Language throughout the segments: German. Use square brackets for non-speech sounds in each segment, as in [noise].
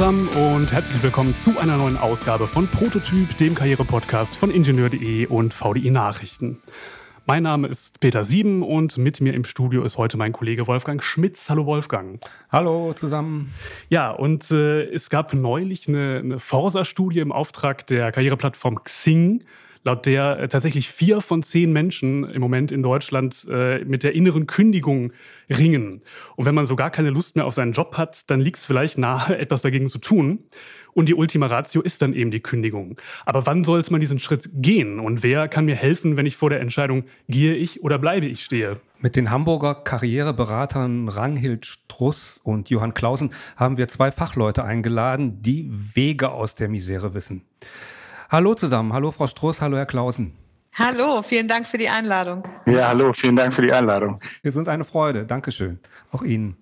zusammen und herzlich willkommen zu einer neuen Ausgabe von Prototyp, dem Karrierepodcast von Ingenieur.de und VDI Nachrichten. Mein Name ist Peter Sieben und mit mir im Studio ist heute mein Kollege Wolfgang Schmitz. Hallo Wolfgang. Hallo zusammen. Ja, und äh, es gab neulich eine, eine Forsa-Studie im Auftrag der Karriereplattform Xing, laut der äh, tatsächlich vier von zehn Menschen im Moment in Deutschland äh, mit der inneren Kündigung ringen. Und wenn man so gar keine Lust mehr auf seinen Job hat, dann liegt es vielleicht nahe, [laughs] etwas dagegen zu tun. Und die Ultima Ratio ist dann eben die Kündigung. Aber wann sollte man diesen Schritt gehen? Und wer kann mir helfen, wenn ich vor der Entscheidung, gehe ich oder bleibe ich stehe? Mit den Hamburger Karriereberatern Ranghild Struss und Johann Clausen haben wir zwei Fachleute eingeladen, die Wege aus der Misere wissen. Hallo zusammen. Hallo Frau Struss, hallo Herr Clausen. Hallo, vielen Dank für die Einladung. Ja, hallo, vielen Dank für die Einladung. Es ist uns eine Freude. Dankeschön. Auch Ihnen.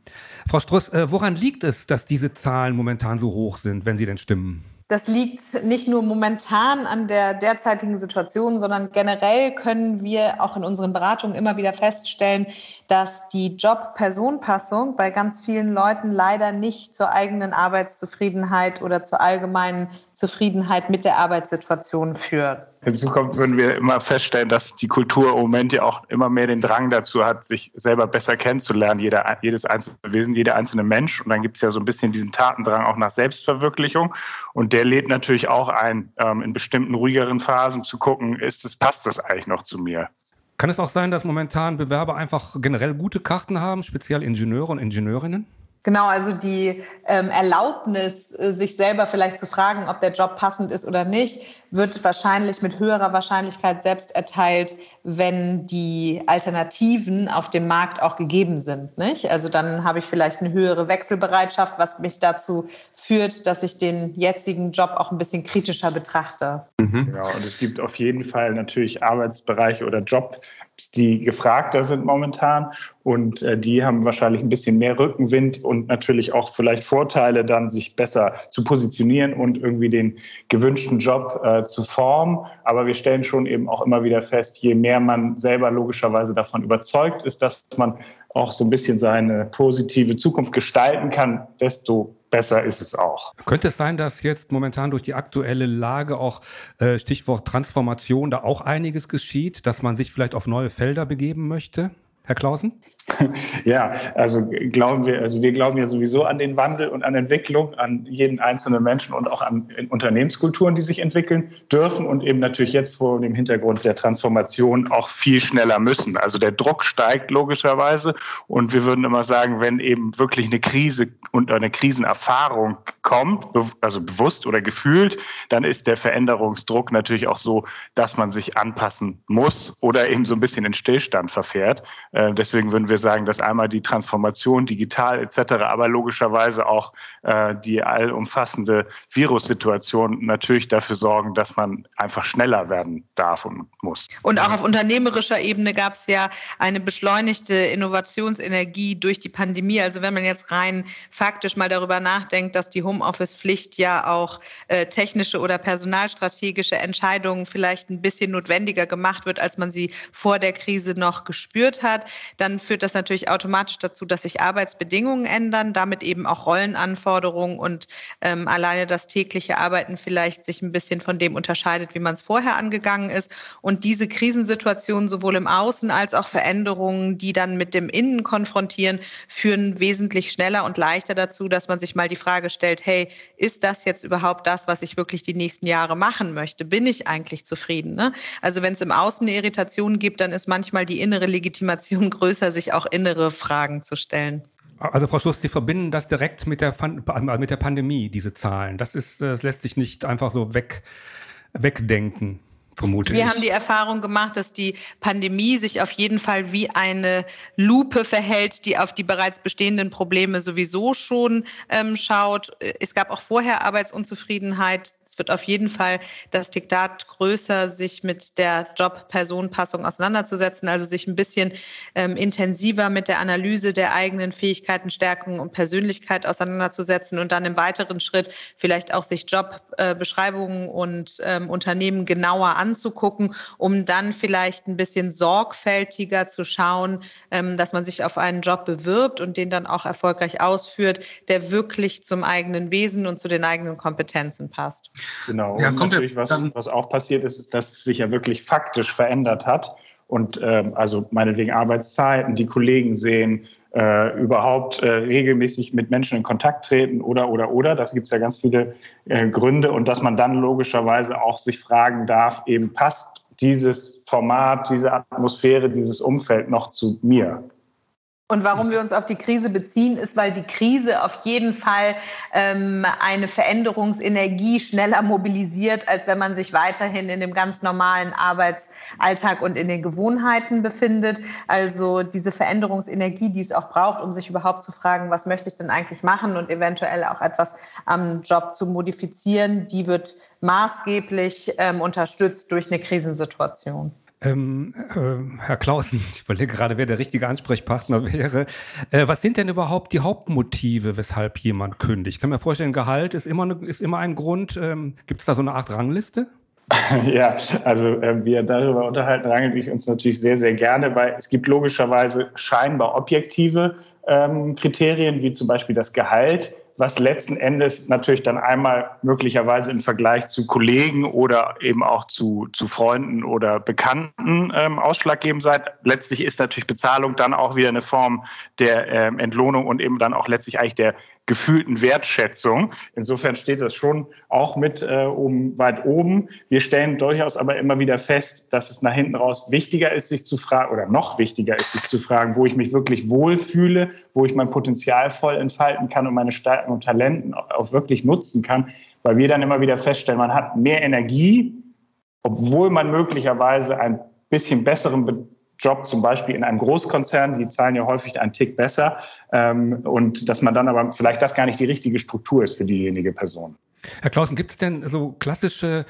Frau Struss, äh, woran liegt es, dass diese Zahlen momentan so hoch sind, wenn sie denn stimmen? Das liegt nicht nur momentan an der derzeitigen Situation, sondern generell können wir auch in unseren Beratungen immer wieder feststellen, dass die Job-Person-Passung bei ganz vielen Leuten leider nicht zur eigenen Arbeitszufriedenheit oder zur allgemeinen Zufriedenheit mit der Arbeitssituation führt. Hinzu kommt, würden wir immer feststellen, dass die Kultur im Moment ja auch immer mehr den Drang dazu hat, sich selber besser kennenzulernen, jeder, jedes einzelne Wesen, jeder einzelne Mensch. Und dann gibt es ja so ein bisschen diesen Tatendrang auch nach Selbstverwirklichung. Und der lädt natürlich auch ein, ähm, in bestimmten ruhigeren Phasen zu gucken, ist es, passt das eigentlich noch zu mir? Kann es auch sein, dass momentan Bewerber einfach generell gute Karten haben, speziell Ingenieure und Ingenieurinnen? Genau, also die ähm, Erlaubnis, äh, sich selber vielleicht zu fragen, ob der Job passend ist oder nicht, wird wahrscheinlich mit höherer Wahrscheinlichkeit selbst erteilt, wenn die Alternativen auf dem Markt auch gegeben sind. Nicht? Also dann habe ich vielleicht eine höhere Wechselbereitschaft, was mich dazu führt, dass ich den jetzigen Job auch ein bisschen kritischer betrachte. Mhm. Ja, und es gibt auf jeden Fall natürlich Arbeitsbereiche oder Jobs, die gefragter sind momentan und äh, die haben wahrscheinlich ein bisschen mehr Rückenwind und natürlich auch vielleicht Vorteile, dann sich besser zu positionieren und irgendwie den gewünschten Job äh, zu formen. Aber wir stellen schon eben auch immer wieder fest, je mehr man selber logischerweise davon überzeugt ist, dass man auch so ein bisschen seine positive Zukunft gestalten kann, desto besser ist es auch. Könnte es sein, dass jetzt momentan durch die aktuelle Lage auch äh, Stichwort Transformation da auch einiges geschieht, dass man sich vielleicht auf neue Felder begeben möchte? Herr Clausen? [laughs] Ja, also glauben wir, also wir glauben ja sowieso an den Wandel und an Entwicklung, an jeden einzelnen Menschen und auch an Unternehmenskulturen, die sich entwickeln dürfen und eben natürlich jetzt vor dem Hintergrund der Transformation auch viel schneller müssen. Also der Druck steigt logischerweise und wir würden immer sagen, wenn eben wirklich eine Krise und eine Krisenerfahrung kommt, also bewusst oder gefühlt, dann ist der Veränderungsdruck natürlich auch so, dass man sich anpassen muss oder eben so ein bisschen in Stillstand verfährt. Äh, deswegen würden wir sagen, dass einmal die Transformation digital etc., aber logischerweise auch äh, die allumfassende Virussituation natürlich dafür sorgen, dass man einfach schneller werden darf und muss. Und auch auf unternehmerischer Ebene gab es ja eine beschleunigte Innovationsenergie durch die Pandemie. Also wenn man jetzt rein faktisch mal darüber nachdenkt, dass die Homeoffice-Pflicht ja auch äh, technische oder personalstrategische Entscheidungen vielleicht ein bisschen notwendiger gemacht wird, als man sie vor der Krise noch gespürt hat, dann führt das natürlich automatisch dazu, dass sich Arbeitsbedingungen ändern, damit eben auch Rollenanforderungen und ähm, alleine das tägliche Arbeiten vielleicht sich ein bisschen von dem unterscheidet, wie man es vorher angegangen ist. Und diese Krisensituationen sowohl im Außen als auch Veränderungen, die dann mit dem Innen konfrontieren, führen wesentlich schneller und leichter dazu, dass man sich mal die Frage stellt, hey, ist das jetzt überhaupt das, was ich wirklich die nächsten Jahre machen möchte? Bin ich eigentlich zufrieden? Ne? Also wenn es im Außen eine Irritation gibt, dann ist manchmal die innere Legitimation Motivation größer, sich auch innere Fragen zu stellen. Also Frau Schuss, Sie verbinden das direkt mit der, mit der Pandemie, diese Zahlen. Das, ist, das lässt sich nicht einfach so weg, wegdenken. Vermute Wir ich. haben die Erfahrung gemacht, dass die Pandemie sich auf jeden Fall wie eine Lupe verhält, die auf die bereits bestehenden Probleme sowieso schon ähm, schaut. Es gab auch vorher Arbeitsunzufriedenheit es wird auf jeden Fall das Diktat größer, sich mit der Job-Person-Passung auseinanderzusetzen, also sich ein bisschen ähm, intensiver mit der Analyse der eigenen Fähigkeiten, Stärken und Persönlichkeit auseinanderzusetzen und dann im weiteren Schritt vielleicht auch sich Jobbeschreibungen äh, und ähm, Unternehmen genauer anzugucken, um dann vielleicht ein bisschen sorgfältiger zu schauen, ähm, dass man sich auf einen Job bewirbt und den dann auch erfolgreich ausführt, der wirklich zum eigenen Wesen und zu den eigenen Kompetenzen passt. Genau. Ja, und natürlich, was, was auch passiert ist, ist, dass es sich ja wirklich faktisch verändert hat. Und ähm, also meinetwegen Arbeitszeiten, die Kollegen sehen, äh, überhaupt äh, regelmäßig mit Menschen in Kontakt treten oder oder oder. Das gibt es ja ganz viele äh, Gründe und dass man dann logischerweise auch sich fragen darf, eben passt dieses Format, diese Atmosphäre, dieses Umfeld noch zu mir? Und warum wir uns auf die Krise beziehen, ist, weil die Krise auf jeden Fall ähm, eine Veränderungsenergie schneller mobilisiert, als wenn man sich weiterhin in dem ganz normalen Arbeitsalltag und in den Gewohnheiten befindet. Also diese Veränderungsenergie, die es auch braucht, um sich überhaupt zu fragen, was möchte ich denn eigentlich machen und eventuell auch etwas am Job zu modifizieren, die wird maßgeblich ähm, unterstützt durch eine Krisensituation. Ähm, äh, Herr Klausen, [laughs] ich überlege gerade, wer der richtige Ansprechpartner wäre. Äh, was sind denn überhaupt die Hauptmotive, weshalb jemand kündigt? Ich kann mir vorstellen, Gehalt ist immer, eine, ist immer ein Grund. Ähm, Gibt es da so eine Art Rangliste? [laughs] Ja, also äh, wir darüber unterhalten rangeln wir uns natürlich sehr, sehr gerne, weil es gibt logischerweise scheinbar objektive ähm, Kriterien, wie zum Beispiel das Gehalt was letzten Endes natürlich dann einmal möglicherweise im Vergleich zu Kollegen oder eben auch zu, zu Freunden oder Bekannten ähm, ausschlaggebend seid. Letztlich ist natürlich Bezahlung dann auch wieder eine Form der ähm, Entlohnung und eben dann auch letztlich eigentlich der gefühlten Wertschätzung. Insofern steht das schon auch mit äh, oben, weit oben. Wir stellen durchaus aber immer wieder fest, dass es nach hinten raus wichtiger ist, sich zu fragen, oder noch wichtiger ist, sich zu fragen, wo ich mich wirklich wohlfühle, wo ich mein Potenzial voll entfalten kann und meine Stärken und Talenten auch wirklich nutzen kann. Weil wir dann immer wieder feststellen, man hat mehr Energie, obwohl man möglicherweise ein bisschen besseren Job zum Beispiel in einem Großkonzern, die zahlen ja häufig einen Tick besser ähm, und dass man dann aber vielleicht das gar nicht die richtige Struktur ist für diejenige Person. Herr Klausen, gibt es denn so klassische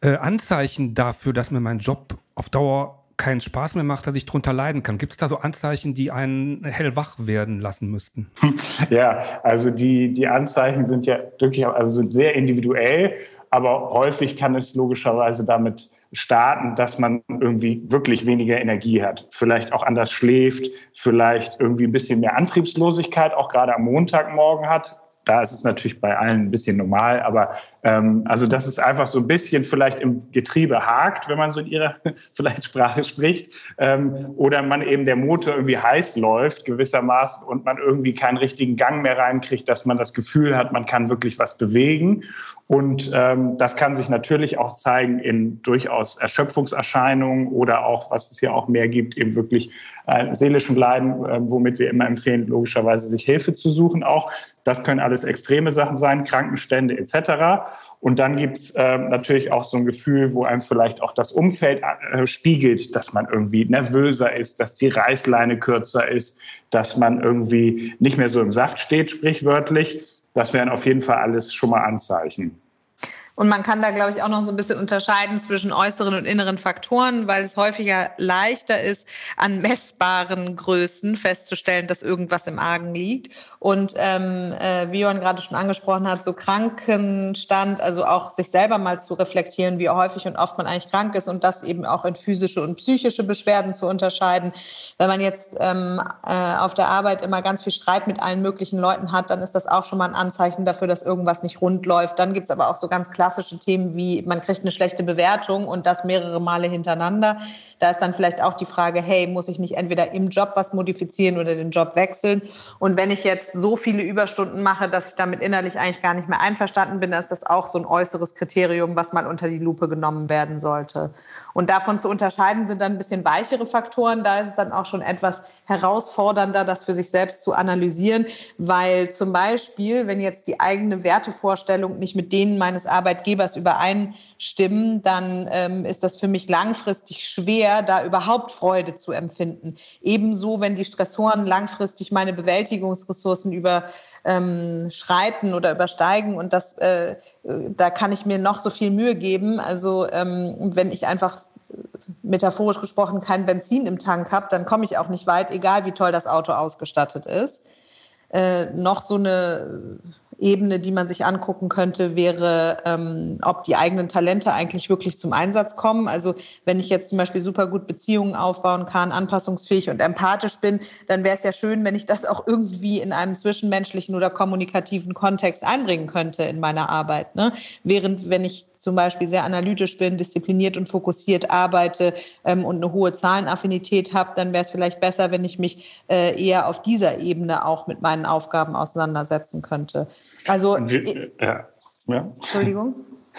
äh, Anzeichen dafür, dass mir mein Job auf Dauer keinen Spaß mehr macht, dass ich drunter leiden kann. Gibt es da so Anzeichen, die einen hellwach werden lassen müssten? [laughs] Ja, also die, die Anzeichen sind ja wirklich, also sind sehr individuell, aber häufig kann es logischerweise damit starten, dass man irgendwie wirklich weniger Energie hat, vielleicht auch anders schläft, vielleicht irgendwie ein bisschen mehr Antriebslosigkeit auch gerade am Montagmorgen hat, da ist es natürlich bei allen ein bisschen normal, aber ähm, also dass es einfach so ein bisschen vielleicht im Getriebe hakt, wenn man so in ihrer [laughs] vielleicht Sprache spricht, ähm, oder man eben der Motor irgendwie heiß läuft gewissermaßen und man irgendwie keinen richtigen Gang mehr reinkriegt, dass man das Gefühl hat, man kann wirklich was bewegen. Und ähm, das kann sich natürlich auch zeigen in durchaus Erschöpfungserscheinungen oder auch, was es ja auch mehr gibt, eben wirklich äh, seelischen Leiden, äh, womit wir immer empfehlen, logischerweise sich Hilfe zu suchen auch. Das können alles extreme Sachen sein, Krankenstände etc. Und dann gibt's äh, natürlich auch so ein Gefühl, wo einem vielleicht auch das Umfeld äh, spiegelt, dass man irgendwie nervöser ist, dass die Reißleine kürzer ist, dass man irgendwie nicht mehr so im Saft steht, sprichwörtlich. Das wären auf jeden Fall alles schon mal Anzeichen. Und man kann da, glaube ich, auch noch so ein bisschen unterscheiden zwischen äußeren und inneren Faktoren, weil es häufiger leichter ist, an messbaren Größen festzustellen, dass irgendwas im Argen liegt. Und ähm, äh, wie Johann gerade schon angesprochen hat, so Krankenstand, also auch sich selber mal zu reflektieren, wie häufig und oft man eigentlich krank ist und das eben auch in physische und psychische Beschwerden zu unterscheiden. Wenn man jetzt ähm, äh, auf der Arbeit immer ganz viel Streit mit allen möglichen Leuten hat, dann ist das auch schon mal ein Anzeichen dafür, dass irgendwas nicht rund läuft. Dann gibt es aber auch so ganz klar klassische Themen wie, man kriegt eine schlechte Bewertung und das mehrere Male hintereinander. Da ist dann vielleicht auch die Frage, hey, muss ich nicht entweder im Job was modifizieren oder den Job wechseln? Und wenn ich jetzt so viele Überstunden mache, dass ich damit innerlich eigentlich gar nicht mehr einverstanden bin, dann ist das auch so ein äußeres Kriterium, was mal unter die Lupe genommen werden sollte. Und davon zu unterscheiden sind dann ein bisschen weichere Faktoren. Da ist es dann auch schon etwas herausfordernder, das für sich selbst zu analysieren, weil zum Beispiel, wenn jetzt die eigene Wertevorstellung nicht mit denen meines Arbeitgebers übereinstimmen, dann ähm, ist das für mich langfristig schwer, da überhaupt Freude zu empfinden. Ebenso, wenn die Stressoren langfristig meine Bewältigungsressourcen überschreiten ähm, oder übersteigen und das, äh, da kann ich mir noch so viel Mühe geben. Also ähm, wenn ich einfach metaphorisch gesprochen kein Benzin im Tank habe, dann komme ich auch nicht weit, egal wie toll das Auto ausgestattet ist. Äh, noch so eine Ebene, die man sich angucken könnte, wäre, ähm, ob die eigenen Talente eigentlich wirklich zum Einsatz kommen. Also wenn ich jetzt zum Beispiel super gut Beziehungen aufbauen kann, anpassungsfähig und empathisch bin, dann wäre es ja schön, wenn ich das auch irgendwie in einem zwischenmenschlichen oder kommunikativen Kontext einbringen könnte in meiner Arbeit. Ne? Während wenn ich zum Beispiel sehr analytisch bin, diszipliniert und fokussiert arbeite ähm, und eine hohe Zahlenaffinität habe, dann wäre es vielleicht besser, wenn ich mich äh, eher auf dieser Ebene auch mit meinen Aufgaben auseinandersetzen könnte. Also, wir, ja. Ja. Entschuldigung.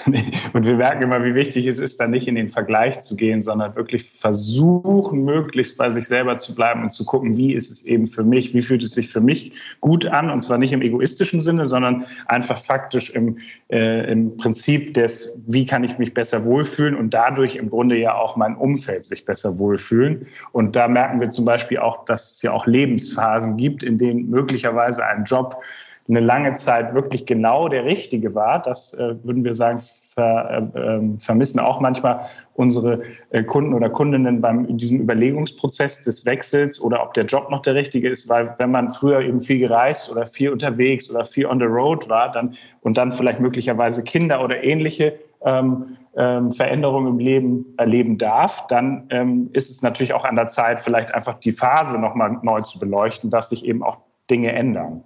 [laughs] Und wir merken immer, wie wichtig es ist, da nicht in den Vergleich zu gehen, sondern wirklich versuchen, möglichst bei sich selber zu bleiben und zu gucken, wie ist es eben für mich, wie fühlt es sich für mich gut an, und zwar nicht im egoistischen Sinne, sondern einfach faktisch im, äh, im Prinzip des, wie kann ich mich besser wohlfühlen und dadurch im Grunde ja auch mein Umfeld sich besser wohlfühlen. Und da merken wir zum Beispiel auch, dass es ja auch Lebensphasen gibt, in denen möglicherweise ein Job eine lange Zeit wirklich genau der richtige war. Das äh, würden wir sagen, ver, äh, ähm, vermissen auch manchmal unsere äh, Kunden oder Kundinnen beim diesem Überlegungsprozess des Wechsels oder ob der Job noch der richtige ist, weil wenn man früher eben viel gereist oder viel unterwegs oder viel on the road war, dann und dann vielleicht möglicherweise Kinder oder ähnliche ähm, ähm, Veränderungen im Leben erleben darf, dann ähm, ist es natürlich auch an der Zeit, vielleicht einfach die Phase nochmal neu zu beleuchten, dass sich eben auch Dinge ändern.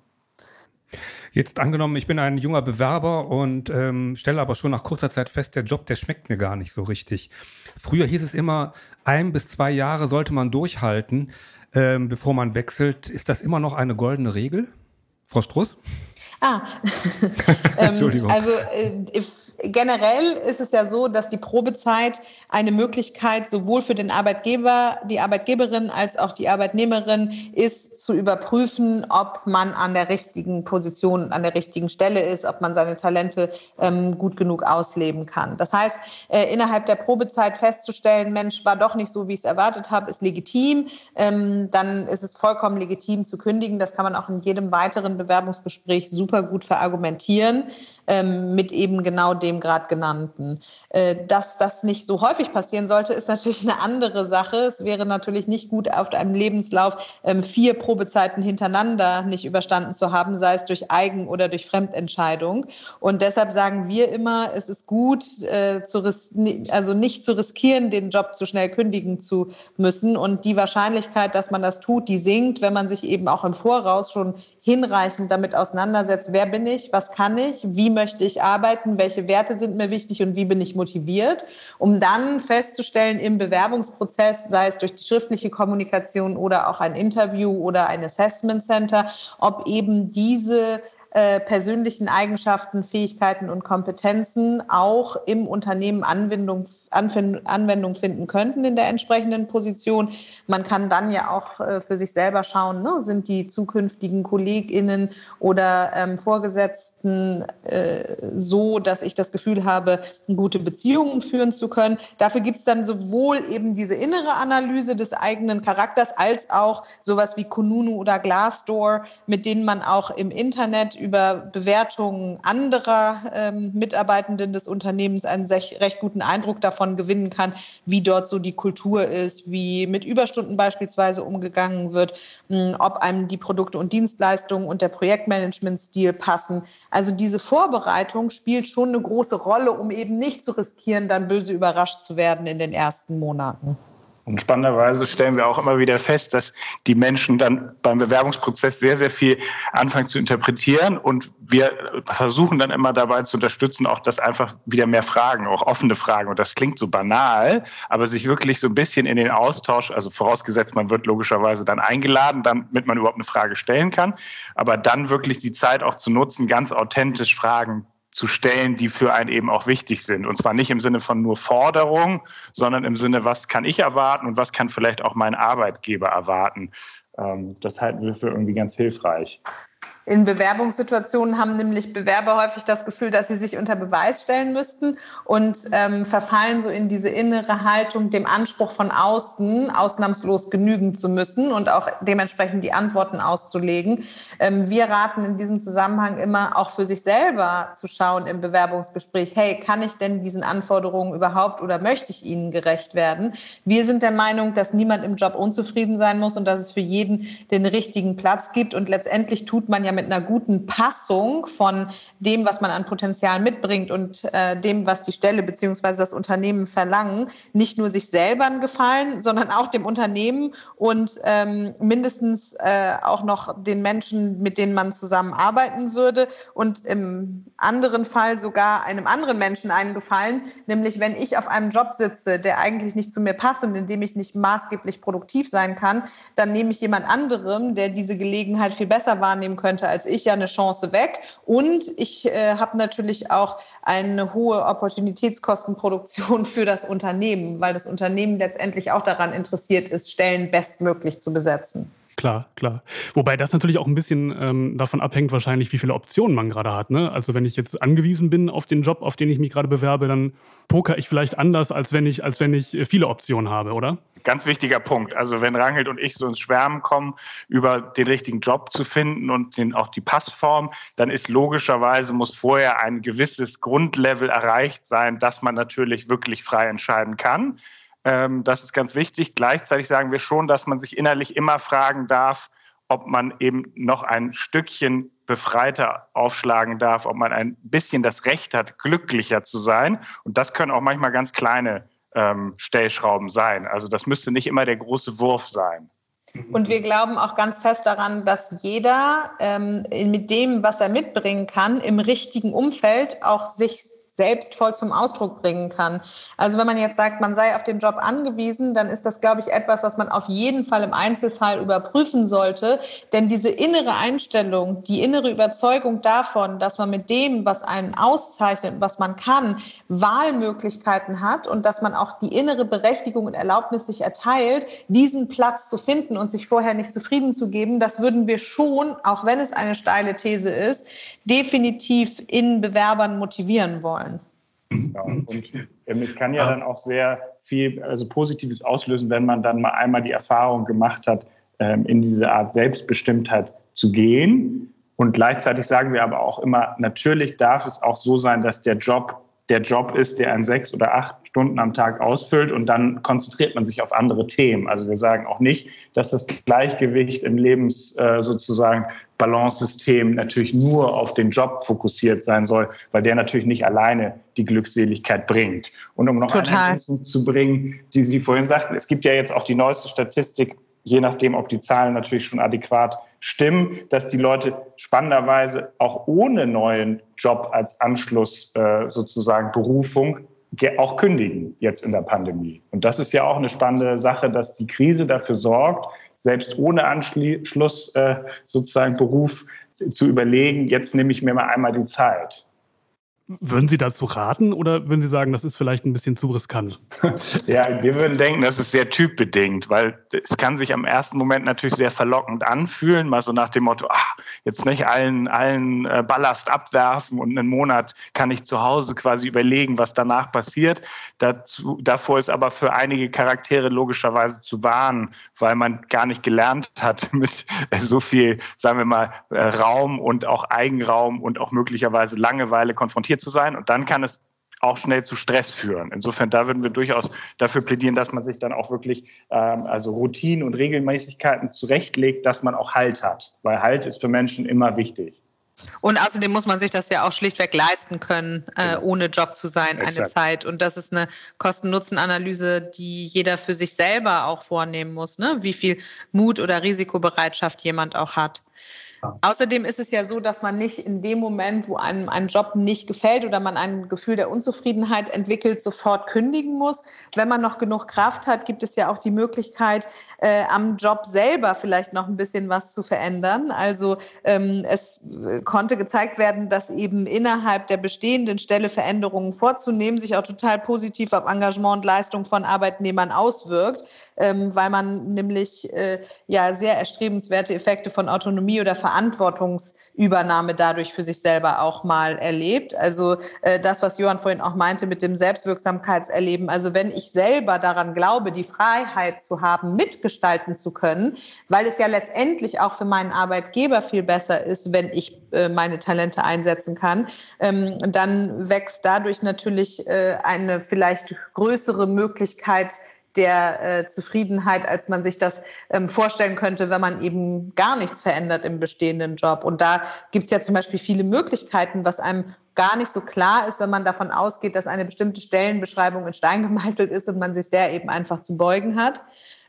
Jetzt angenommen, ich bin ein junger Bewerber und ähm, stelle aber schon nach kurzer Zeit fest, der Job, der schmeckt mir gar nicht so richtig. Früher hieß es immer, ein bis zwei Jahre sollte man durchhalten, ähm, bevor man wechselt. Ist das immer noch eine goldene Regel? Frau Struss? Ah, [laughs] [laughs] Entschuldigung. also äh, generell ist es ja so, dass die Probezeit eine Möglichkeit sowohl für den Arbeitgeber, die Arbeitgeberin als auch die Arbeitnehmerin ist, zu überprüfen, ob man an der richtigen Position, an der richtigen Stelle ist, ob man seine Talente ähm, gut genug ausleben kann. Das heißt, äh, innerhalb der Probezeit festzustellen, Mensch, war doch nicht so, wie ich es erwartet habe, ist legitim. Ähm, dann ist es vollkommen legitim zu kündigen. Das kann man auch in jedem weiteren Bewerbungsgespräch super gut verargumentieren ähm, mit eben genau dem gerade genannten. Äh, dass das nicht so häufig passieren sollte, ist natürlich eine andere Sache. Es wäre natürlich nicht gut, auf einem Lebenslauf ähm, vier Probezeiten hintereinander nicht überstanden zu haben, sei es durch Eigen- oder durch Fremdentscheidung. Und deshalb sagen wir immer, es ist gut, äh, also nicht zu riskieren, den Job zu schnell kündigen zu müssen. Und die Wahrscheinlichkeit, dass man das tut, die sinkt, wenn man sich eben auch im Voraus schon hinreichend damit auseinandersetzt, wer bin ich, was kann ich, wie möchte ich arbeiten, welche Werte sind mir wichtig und wie bin ich motiviert, um dann festzustellen im Bewerbungsprozess, sei es durch die schriftliche Kommunikation oder auch ein Interview oder ein Assessment Center, ob eben diese äh, persönlichen Eigenschaften, Fähigkeiten und Kompetenzen auch im Unternehmen Anwendung, Anwendung finden könnten in der entsprechenden Position. Man kann dann ja auch äh, für sich selber schauen, ne, sind die zukünftigen KollegInnen oder ähm, Vorgesetzten äh, so, dass ich das Gefühl habe, gute Beziehungen führen zu können. Dafür gibt es dann sowohl eben diese innere Analyse des eigenen Charakters als auch sowas wie Kununu oder Glassdoor, mit denen man auch im Internet über Bewertungen anderer ähm, Mitarbeitenden des Unternehmens einen recht guten Eindruck davon gewinnen kann, wie dort so die Kultur ist, wie mit Überstunden beispielsweise umgegangen wird, ob einem die Produkte und Dienstleistungen und der Projektmanagementstil passen. Also diese Vorbereitung spielt schon eine große Rolle, um eben nicht zu riskieren, dann böse überrascht zu werden in den ersten Monaten. Und spannenderweise stellen wir auch immer wieder fest, dass die Menschen dann beim Bewerbungsprozess sehr, sehr viel anfangen zu interpretieren. Und wir versuchen dann immer dabei zu unterstützen, auch das einfach wieder mehr Fragen, auch offene Fragen. Und das klingt so banal, aber sich wirklich so ein bisschen in den Austausch, also vorausgesetzt, man wird logischerweise dann eingeladen, damit man überhaupt eine Frage stellen kann, aber dann wirklich die Zeit auch zu nutzen, ganz authentisch Fragen zu stellen, die für einen eben auch wichtig sind. Und zwar nicht im Sinne von nur Forderung, sondern im Sinne, was kann ich erwarten und was kann vielleicht auch mein Arbeitgeber erwarten. Ähm, das halten wir für irgendwie ganz hilfreich. In Bewerbungssituationen haben nämlich Bewerber häufig das Gefühl, dass sie sich unter Beweis stellen müssten und ähm, verfallen so in diese innere Haltung, dem Anspruch von außen ausnahmslos genügen zu müssen und auch dementsprechend die Antworten auszulegen. Ähm, wir raten in diesem Zusammenhang immer auch für sich selber zu schauen im Bewerbungsgespräch, hey, kann ich denn diesen Anforderungen überhaupt oder möchte ich ihnen gerecht werden? Wir sind der Meinung, dass niemand im Job unzufrieden sein muss und dass es für jeden den richtigen Platz gibt und letztendlich tut man ja mit einer guten Passung von dem, was man an Potenzial mitbringt und äh, dem, was die Stelle bzw. das Unternehmen verlangen, nicht nur sich selber einen Gefallen, sondern auch dem Unternehmen und ähm, mindestens äh, auch noch den Menschen, mit denen man zusammenarbeiten würde und im anderen Fall sogar einem anderen Menschen einen Gefallen, nämlich wenn ich auf einem Job sitze, der eigentlich nicht zu mir passt und in dem ich nicht maßgeblich produktiv sein kann, dann nehme ich jemand anderem, der diese Gelegenheit viel besser wahrnehmen könnte als ich ja eine Chance weg. Und ich äh, habe natürlich auch eine hohe Opportunitätskostenproduktion für das Unternehmen, weil das Unternehmen letztendlich auch daran interessiert ist, Stellen bestmöglich zu besetzen. Klar, klar. Wobei das natürlich auch ein bisschen ähm, davon abhängt, wahrscheinlich, wie viele Optionen man gerade hat. Ne? Also wenn ich jetzt angewiesen bin auf den Job, auf den ich mich gerade bewerbe, dann poker ich vielleicht anders, als wenn ich, als wenn ich viele Optionen habe, oder? Ganz wichtiger Punkt. Also wenn Rangelt und ich so ins Schwärmen kommen, über den richtigen Job zu finden und den, auch die Passform, dann ist logischerweise, muss vorher ein gewisses Grundlevel erreicht sein, dass man natürlich wirklich frei entscheiden kann. Ähm, das ist ganz wichtig. Gleichzeitig sagen wir schon, dass man sich innerlich immer fragen darf, ob man eben noch ein Stückchen befreiter aufschlagen darf, ob man ein bisschen das Recht hat, glücklicher zu sein. Und das können auch manchmal ganz kleine ähm, Stellschrauben sein. Also das müsste nicht immer der große Wurf sein. Und wir glauben auch ganz fest daran, dass jeder ähm, mit dem, was er mitbringen kann, im richtigen Umfeld auch sich selbst voll zum Ausdruck bringen kann. Also wenn man jetzt sagt, man sei auf den Job angewiesen, dann ist das, glaube ich, etwas, was man auf jeden Fall im Einzelfall überprüfen sollte. Denn diese innere Einstellung, die innere Überzeugung davon, dass man mit dem, was einen auszeichnet, was man kann, Wahlmöglichkeiten hat und dass man auch die innere Berechtigung und Erlaubnis sich erteilt, diesen Platz zu finden und sich vorher nicht zufrieden zu geben, das würden wir schon, auch wenn es eine steile These ist, definitiv in Bewerbern motivieren wollen. Ja, und ähm, es kann ja dann auch sehr viel also Positives auslösen, wenn man dann mal einmal die Erfahrung gemacht hat, ähm, in diese Art Selbstbestimmtheit zu gehen. Und gleichzeitig sagen wir aber auch immer, natürlich darf es auch so sein, dass der Job der Job ist, der einen sechs oder acht Stunden am Tag ausfüllt und dann konzentriert man sich auf andere Themen. Also wir sagen auch nicht, dass das Gleichgewicht im Lebens äh, sozusagen Balance-System natürlich nur auf den Job fokussiert sein soll, weil der natürlich nicht alleine die Glückseligkeit bringt. Und um noch Total. eine Ergänzung zu bringen, die Sie vorhin sagten, es gibt ja jetzt auch die neueste Statistik je nachdem, ob die Zahlen natürlich schon adäquat stimmen, dass die Leute spannenderweise auch ohne neuen Job als Anschluss äh, sozusagen Berufung auch kündigen jetzt in der Pandemie. Und das ist ja auch eine spannende Sache, dass die Krise dafür sorgt, selbst ohne Anschluss äh, sozusagen Beruf zu überlegen, jetzt nehme ich mir mal einmal die Zeit. Würden Sie dazu raten oder würden Sie sagen, das ist vielleicht ein bisschen zu riskant? [laughs] ja, wir würden denken, das ist sehr typbedingt, weil es kann sich am ersten Moment natürlich sehr verlockend anfühlen, mal so nach dem Motto, ach, jetzt nicht allen, allen äh, Ballast abwerfen und einen Monat kann ich zu Hause quasi überlegen, was danach passiert. Dazu, davor ist aber für einige Charaktere logischerweise zu warnen, weil man gar nicht gelernt hat, [laughs] mit so viel, sagen wir mal, äh, Raum und auch Eigenraum und auch möglicherweise Langeweile konfrontiert zu sein und dann kann es auch schnell zu Stress führen. Insofern, da würden wir durchaus dafür plädieren, dass man sich dann auch wirklich ähm, also Routinen und Regelmäßigkeiten zurechtlegt, dass man auch Halt hat, weil Halt ist für Menschen immer wichtig. Und außerdem muss man sich das ja auch schlichtweg leisten können, äh, genau. ohne Job zu sein, Exakt. eine Zeit. Und das ist eine Kosten-Nutzen-Analyse, die jeder für sich selber auch vornehmen muss, ne? wie viel Mut oder Risikobereitschaft jemand auch hat. Außerdem ist es ja so, dass man nicht in dem Moment, wo einem ein Job nicht gefällt oder man ein Gefühl der Unzufriedenheit entwickelt, sofort kündigen muss. Wenn man noch genug Kraft hat, gibt es ja auch die Möglichkeit, äh, am Job selber vielleicht noch ein bisschen was zu verändern. Also ähm, es äh, konnte gezeigt werden, dass eben innerhalb der bestehenden Stelle Veränderungen vorzunehmen sich auch total positiv auf Engagement und Leistung von Arbeitnehmern auswirkt, ähm, weil man nämlich äh, ja sehr erstrebenswerte Effekte von Autonomie oder Verantwortungsübernahme dadurch für sich selber auch mal erlebt. Also äh, das, was Johann vorhin auch meinte mit dem Selbstwirksamkeitserleben. Also wenn ich selber daran glaube, die Freiheit zu haben, mitgestalten zu können, weil es ja letztendlich auch für meinen Arbeitgeber viel besser ist, wenn ich äh, meine Talente einsetzen kann, ähm, dann wächst dadurch natürlich äh, eine vielleicht größere Möglichkeit, der äh, Zufriedenheit, als man sich das ähm, vorstellen könnte, wenn man eben gar nichts verändert im bestehenden Job. Und da gibt es ja zum Beispiel viele Möglichkeiten, was einem gar nicht so klar ist, wenn man davon ausgeht, dass eine bestimmte Stellenbeschreibung in Stein gemeißelt ist und man sich der eben einfach zu beugen hat.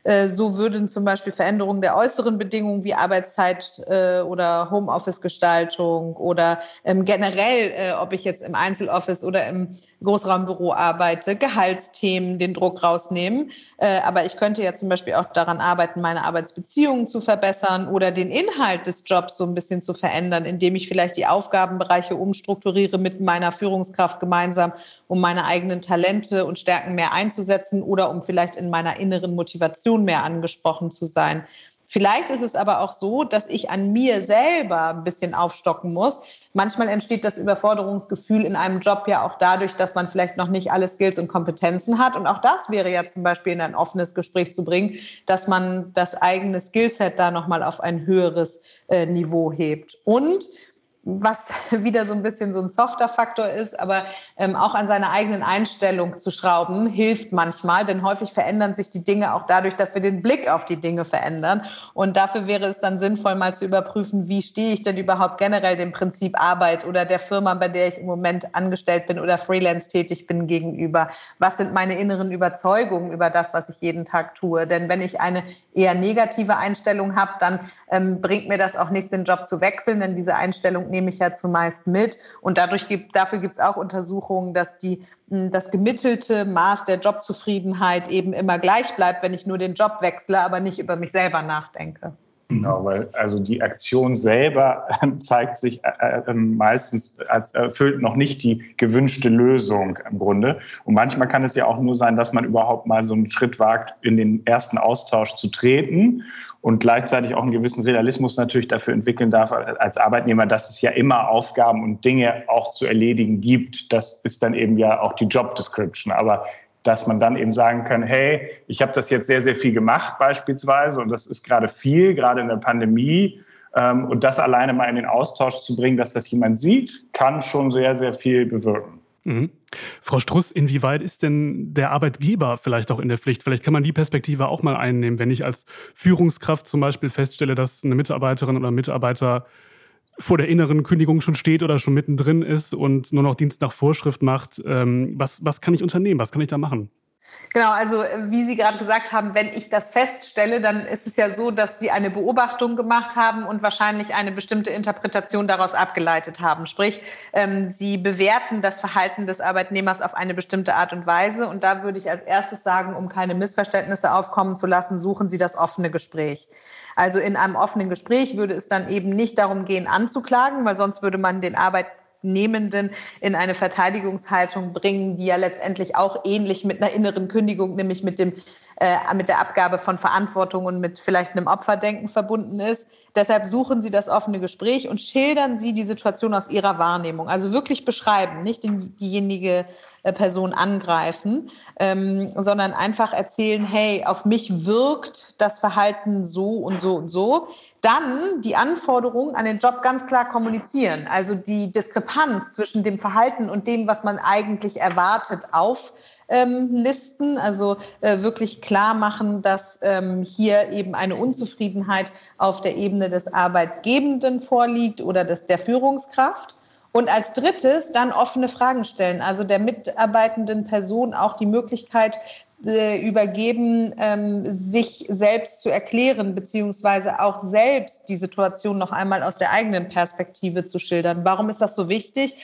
Äh, so würden zum Beispiel Veränderungen der äußeren Bedingungen wie Arbeitszeit äh, oder Homeoffice-Gestaltung oder ähm, generell, äh, ob ich jetzt im Einzeloffice oder im Großraumbüro arbeite, Gehaltsthemen den Druck rausnehmen. aber ich könnte ja zum Beispiel auch daran arbeiten, meine Arbeitsbeziehungen zu verbessern oder den Inhalt des Jobs so ein bisschen zu verändern, indem ich vielleicht die Aufgabenbereiche umstrukturiere mit meiner Führungskraft gemeinsam, um meine eigenen Talente und Stärken mehr einzusetzen oder um vielleicht in meiner inneren Motivation mehr angesprochen zu sein. Vielleicht ist es aber auch so, dass ich an mir selber ein bisschen aufstocken muss. Manchmal entsteht das Überforderungsgefühl in einem Job ja auch dadurch, dass man vielleicht noch nicht alle Skills und Kompetenzen hat. Und auch das wäre ja zum Beispiel in ein offenes Gespräch zu bringen, dass man das eigene Skillset da nochmal auf ein höheres äh, Niveau hebt. Und was [laughs] wieder so ein bisschen so ein softer Faktor ist, aber ähm, auch an seiner eigenen Einstellung zu schrauben, hilft manchmal, denn häufig verändern sich die Dinge auch dadurch, dass wir den Blick auf die Dinge verändern. Und dafür wäre es dann sinnvoll, mal zu überprüfen, wie stehe ich denn überhaupt generell dem Prinzip Arbeit oder der Firma, bei der ich im Moment angestellt bin oder freelance tätig bin, gegenüber. Was sind meine inneren Überzeugungen über das, was ich jeden Tag tue? Denn wenn ich eine eher negative Einstellung habe, dann ähm, bringt mir das auch nichts, den Job zu wechseln, denn diese Einstellung nehme ich ja zumeist mit. Und dadurch gibt, dafür gibt es auch Untersuchungen, dass die, hm, das gemittelte Maß der Jobzufriedenheit eben immer gleich bleibt, wenn ich nur den Job wechsle, aber nicht über mich selber nachdenke. Genau, weil also die Aktion selber zeigt sich äh, äh, meistens als erfüllt noch nicht die gewünschte Lösung im Grunde. Und manchmal kann es ja auch nur sein, dass man überhaupt mal so einen Schritt wagt, in den ersten Austausch zu treten und gleichzeitig auch einen gewissen Realismus natürlich dafür entwickeln darf als Arbeitnehmer, dass es ja immer Aufgaben und Dinge auch zu erledigen gibt. Das ist dann eben ja auch die Job Description. Aber dass man dann eben sagen kann, hey, ich habe das jetzt sehr, sehr viel gemacht beispielsweise und das ist gerade viel, gerade in der Pandemie. Ähm, und das alleine mal in den Austausch zu bringen, dass das jemand sieht, kann schon sehr, sehr viel bewirken. Mhm. Frau Struss, inwieweit ist denn der Arbeitgeber vielleicht auch in der Pflicht? Vielleicht kann man die Perspektive auch mal einnehmen, wenn ich als Führungskraft zum Beispiel feststelle, dass eine Mitarbeiterin oder Mitarbeiter vor der inneren Kündigung schon steht oder schon mittendrin ist und nur noch Dienst nach Vorschrift macht. Ähm, was, was kann ich unternehmen? Was kann ich da machen? Genau, also wie Sie gerade gesagt haben, wenn ich das feststelle, dann ist es ja so, dass Sie eine Beobachtung gemacht haben und wahrscheinlich eine bestimmte Interpretation daraus abgeleitet haben. Sprich, ähm, Sie bewerten das Verhalten des Arbeitnehmers auf eine bestimmte Art und Weise. Und da würde ich als erstes sagen, um keine Missverständnisse aufkommen zu lassen, suchen Sie das offene Gespräch. Also in einem offenen Gespräch würde es dann eben nicht darum gehen, anzuklagen, weil sonst würde man den Arbeitnehmenden in eine Verteidigungshaltung bringen, die ja letztendlich auch ähnlich mit einer inneren Kündigung, nämlich mit dem äh, mit der Abgabe von Verantwortung und mit vielleicht einem Opferdenken verbunden ist. Deshalb suchen Sie das offene Gespräch und schildern Sie die Situation aus Ihrer Wahrnehmung. Also wirklich beschreiben, nicht diejenige äh, Person angreifen, ähm, sondern einfach erzählen, hey, auf mich wirkt das Verhalten so und so und so. Dann die Anforderungen an den Job ganz klar kommunizieren. Also die Diskrepanz zwischen dem Verhalten und dem, was man eigentlich erwartet, auf ähm, listen, also äh, wirklich klar machen, dass ähm, hier eben eine Unzufriedenheit auf der Ebene des Arbeitgebenden vorliegt oder des, der Führungskraft. Und als drittes dann offene Fragen stellen, also der mitarbeitenden Person auch die Möglichkeit äh, übergeben, ähm, sich selbst zu erklären, beziehungsweise auch selbst die Situation noch einmal aus der eigenen Perspektive zu schildern. Warum ist das so wichtig?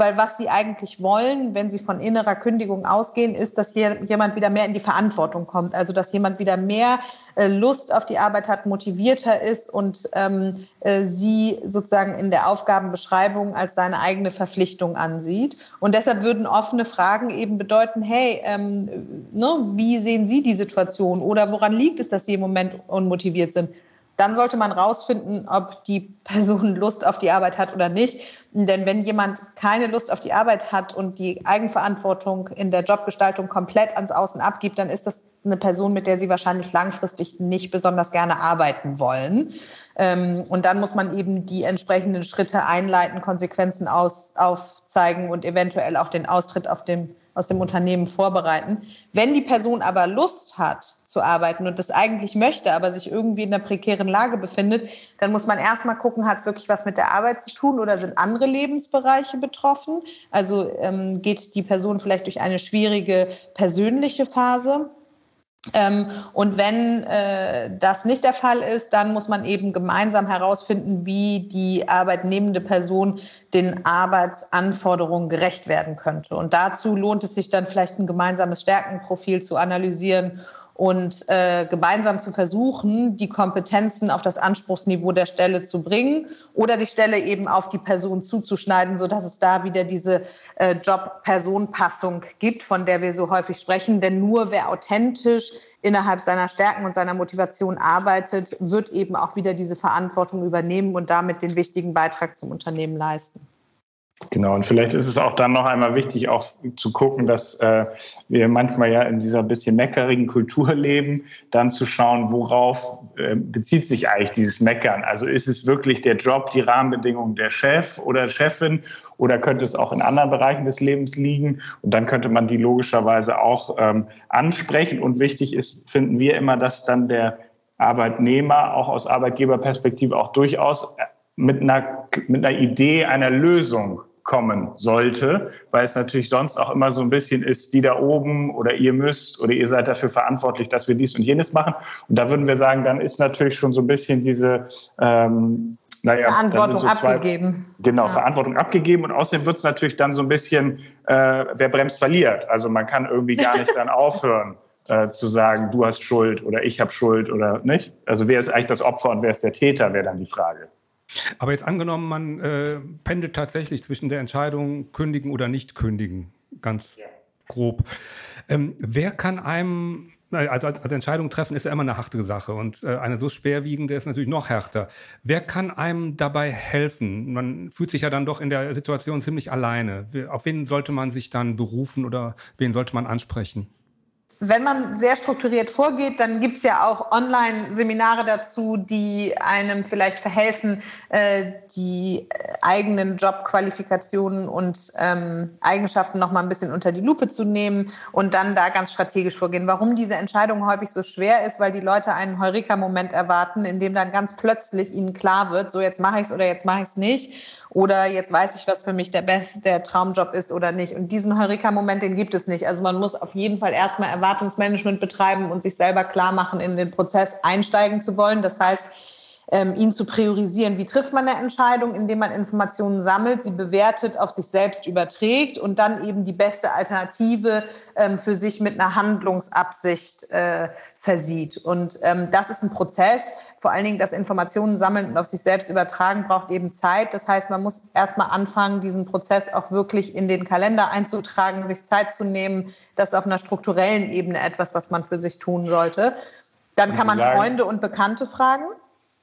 Weil was sie eigentlich wollen, wenn sie von innerer Kündigung ausgehen, ist, dass jemand wieder mehr in die Verantwortung kommt. Also dass jemand wieder mehr äh, Lust auf die Arbeit hat, motivierter ist und ähm, äh, sie sozusagen in der Aufgabenbeschreibung als seine eigene Verpflichtung ansieht. Und deshalb würden offene Fragen eben bedeuten, hey, ähm, ne, wie sehen Sie die Situation oder woran liegt es, dass Sie im Moment unmotiviert sind? Dann sollte man rausfinden, ob die Person [laughs] Lust auf die Arbeit hat oder nicht. Denn wenn jemand keine Lust auf die Arbeit hat und die Eigenverantwortung in der Jobgestaltung komplett ans Außen abgibt, dann ist das eine Person, mit der Sie wahrscheinlich langfristig nicht besonders gerne arbeiten wollen. Ähm, und dann muss man eben die entsprechenden Schritte einleiten, Konsequenzen aus, aufzeigen und eventuell auch den Austritt auf dem, aus dem Unternehmen vorbereiten. Wenn die Person aber Lust hat zu arbeiten und das eigentlich möchte, aber sich irgendwie in einer prekären Lage befindet, dann muss man erstmal gucken, hat es wirklich was mit der Arbeit zu tun oder sind andere Lebensbereiche betroffen? Also ähm, geht die Person vielleicht durch eine schwierige persönliche Phase? Ähm, und wenn äh, das nicht der Fall ist, dann muss man eben gemeinsam herausfinden, wie die arbeitnehmende Person den Arbeitsanforderungen gerecht werden könnte. Und dazu lohnt es sich dann vielleicht ein gemeinsames Stärkenprofil zu analysieren und äh, gemeinsam zu versuchen, die Kompetenzen auf das Anspruchsniveau der Stelle zu bringen oder die Stelle eben auf die Person zuzuschneiden, sodass es da wieder diese äh, Job-Person-Passung gibt, von der wir so häufig sprechen. Denn nur wer authentisch innerhalb seiner Stärken und seiner Motivation arbeitet, wird eben auch wieder diese Verantwortung übernehmen und damit den wichtigen Beitrag zum Unternehmen leisten. Genau, und vielleicht ist es auch dann noch einmal wichtig, auch zu gucken, dass äh, wir manchmal ja in dieser bisschen meckerigen Kultur [laughs] leben, dann zu schauen, worauf äh, bezieht sich eigentlich dieses Meckern. Also ist es wirklich der Job, die Rahmenbedingungen der Chef oder Chefin oder könnte es auch in anderen Bereichen des Lebens liegen? Und dann könnte man die logischerweise auch ähm, ansprechen. Und wichtig ist, finden wir immer, dass dann der Arbeitnehmer auch aus Arbeitgeberperspektive auch durchaus mit einer, mit einer Idee einer Lösung kommen sollte, weil es natürlich sonst auch immer so ein bisschen ist, die da oben oder ihr müsst oder ihr seid dafür verantwortlich, dass wir dies und jenes machen. Und da würden wir sagen, dann ist natürlich schon so ein bisschen diese ähm, naja, Verantwortung so zwei, abgegeben. Genau, ja. Verantwortung abgegeben. Und außerdem wird es natürlich dann so ein bisschen, äh, wer bremst, verliert. Also man kann irgendwie gar nicht dann [laughs] aufhören. Äh, zu sagen, du hast Schuld oder ich habe Schuld oder nicht. Also wer ist eigentlich das Opfer und wer ist der Täter, wäre dann die Frage. Aber jetzt angenommen, man äh, pendelt tatsächlich zwischen der Entscheidung kündigen oder nicht kündigen, ganz ja. grob. Ähm, wer kann einem also als Entscheidung treffen ist ja immer eine harte Sache und äh, eine so schwerwiegende ist natürlich noch härter. Wer kann einem dabei helfen? Man fühlt sich ja dann doch in der Situation ziemlich alleine. Auf wen sollte man sich dann berufen oder wen sollte man ansprechen? Wenn man sehr strukturiert vorgeht, dann gibt es ja auch Online-Seminare dazu, die einem vielleicht verhelfen, äh, die eigenen Jobqualifikationen und ähm, Eigenschaften noch mal ein bisschen unter die Lupe zu nehmen und dann da ganz strategisch vorgehen. Warum diese Entscheidung häufig so schwer ist, weil die Leute einen Heureka-Moment erwarten, in dem dann ganz plötzlich ihnen klar wird, so jetzt mache ich es oder jetzt mache ich es nicht oder jetzt weiß ich, was für mich der, Best, der Traumjob ist oder nicht. Und diesen Heureka-Moment, den gibt es nicht. Also man muss auf jeden Fall erstmal Erwartungsmanagement betreiben und sich selber klar machen, in den Prozess einsteigen zu wollen. Das heißt, ähm, ihn zu priorisieren. Wie trifft man eine Entscheidung, indem man Informationen sammelt, sie bewertet, auf sich selbst überträgt und dann eben die beste Alternative ähm, für sich mit einer Handlungsabsicht äh, versieht. Und ähm, das ist ein Prozess. Vor allen Dingen das Informationen sammeln und auf sich selbst übertragen braucht eben Zeit. Das heißt, man muss erstmal anfangen, diesen Prozess auch wirklich in den Kalender einzutragen, sich Zeit zu nehmen. Das ist auf einer strukturellen Ebene etwas, was man für sich tun sollte. Dann kann man Freunde und Bekannte fragen.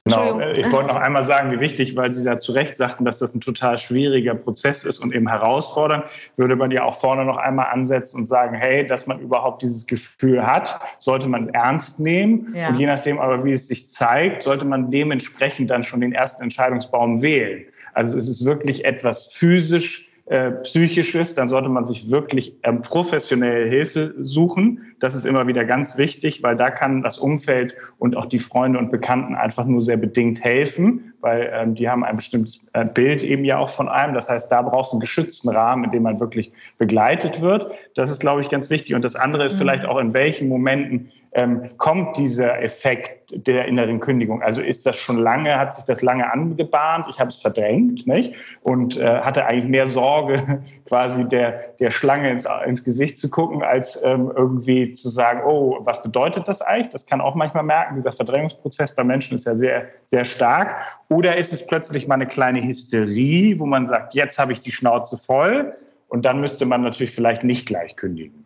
Genau, äh, ich wollte noch einmal sagen, wie wichtig, weil Sie ja zu Recht sagten, dass das ein total schwieriger Prozess ist und eben herausfordernd, würde man ja auch vorne noch einmal ansetzen und sagen, hey, dass man überhaupt dieses Gefühl hat, sollte man ernst nehmen. Ja. Und je nachdem aber, wie es sich zeigt, sollte man dementsprechend dann schon den ersten Entscheidungsbaum wählen. Also es ist wirklich etwas physisch äh, psychisches, dann sollte man sich wirklich ähm, professionelle Hilfe suchen. Das ist immer wieder ganz wichtig, weil da kann das Umfeld und auch die Freunde und Bekannten einfach nur sehr bedingt helfen weil ähm, die haben ein bestimmtes äh, Bild eben ja auch von einem. Das heißt, da brauchst du einen geschützten Rahmen, in dem man wirklich begleitet wird. Das ist, glaube ich, ganz wichtig. Und das andere ist mhm. vielleicht auch, in welchen Momenten ähm, kommt dieser Effekt der inneren Kündigung? Also ist das schon lange, hat sich das lange angebahnt? Ich habe es verdrängt, nicht? Und äh, hatte eigentlich mehr Sorge, [laughs] quasi der, der Schlange ins, ins Gesicht zu gucken, als ähm, irgendwie zu sagen, oh, was bedeutet das eigentlich? Das kann auch manchmal merken. Dieser Verdrängungsprozess bei Menschen ist ja sehr, sehr stark. Oder ist es plötzlich mal eine kleine Hysterie, wo man sagt, jetzt habe ich die Schnauze voll und dann müsste man natürlich vielleicht nicht gleich kündigen.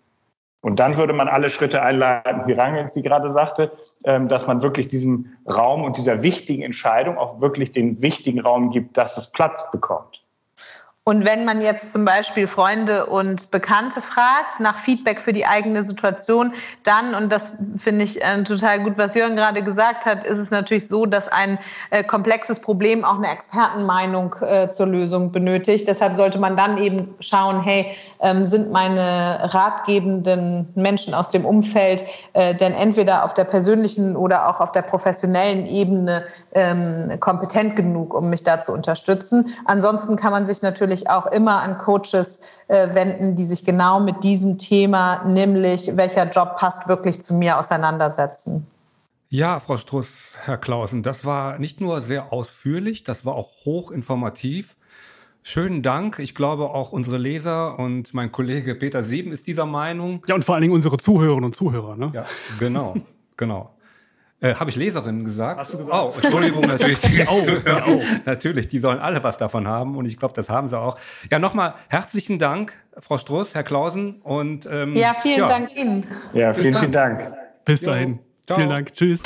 Und dann würde man alle Schritte einleiten, wie Rangels sie gerade sagte, ähm, dass man wirklich diesem Raum und dieser wichtigen Entscheidung auch wirklich den wichtigen Raum gibt, dass es Platz bekommt. Und wenn man jetzt zum Beispiel Freunde und Bekannte fragt nach Feedback für die eigene Situation, dann, und das finde ich äh, total gut, was Jörn gerade gesagt hat, ist es natürlich so, dass ein äh, komplexes Problem auch eine Expertenmeinung äh, zur Lösung benötigt. Deshalb sollte man dann eben schauen, hey, ähm, sind meine ratgebenden Menschen aus dem Umfeld äh, denn entweder auf der persönlichen oder auch auf der professionellen Ebene ähm, kompetent genug, um mich da zu unterstützen. Ansonsten kann man sich natürlich natürlich auch immer an Coaches äh, wenden, die sich genau mit diesem Thema, nämlich welcher Job passt wirklich zu mir, auseinandersetzen. Ja, Frau Struss, Herr Clausen, das war nicht nur sehr ausführlich, das war auch hochinformativ. Schönen Dank. Ich glaube, auch unsere Leser und mein Kollege Peter Sieben ist dieser Meinung. Ja, und vor allen Dingen unsere Zuhörerinnen und Zuhörer. Ne? Ja, genau, genau. Äh, Habe ich Leserinnen gesagt? Hast du gesagt? Oh, Entschuldigung, natürlich. [laughs] Die auch, die auch. [laughs] natürlich, die sollen alle was davon haben und ich glaube, das haben sie auch. Ja, nochmal herzlichen Dank, Frau Struss, Herr Klausen und ähm, Ja, vielen ja. Dank Ihnen. Ja, vielen, vielen Dank. Bis dahin. Jo. Vielen Dank. Tschüss.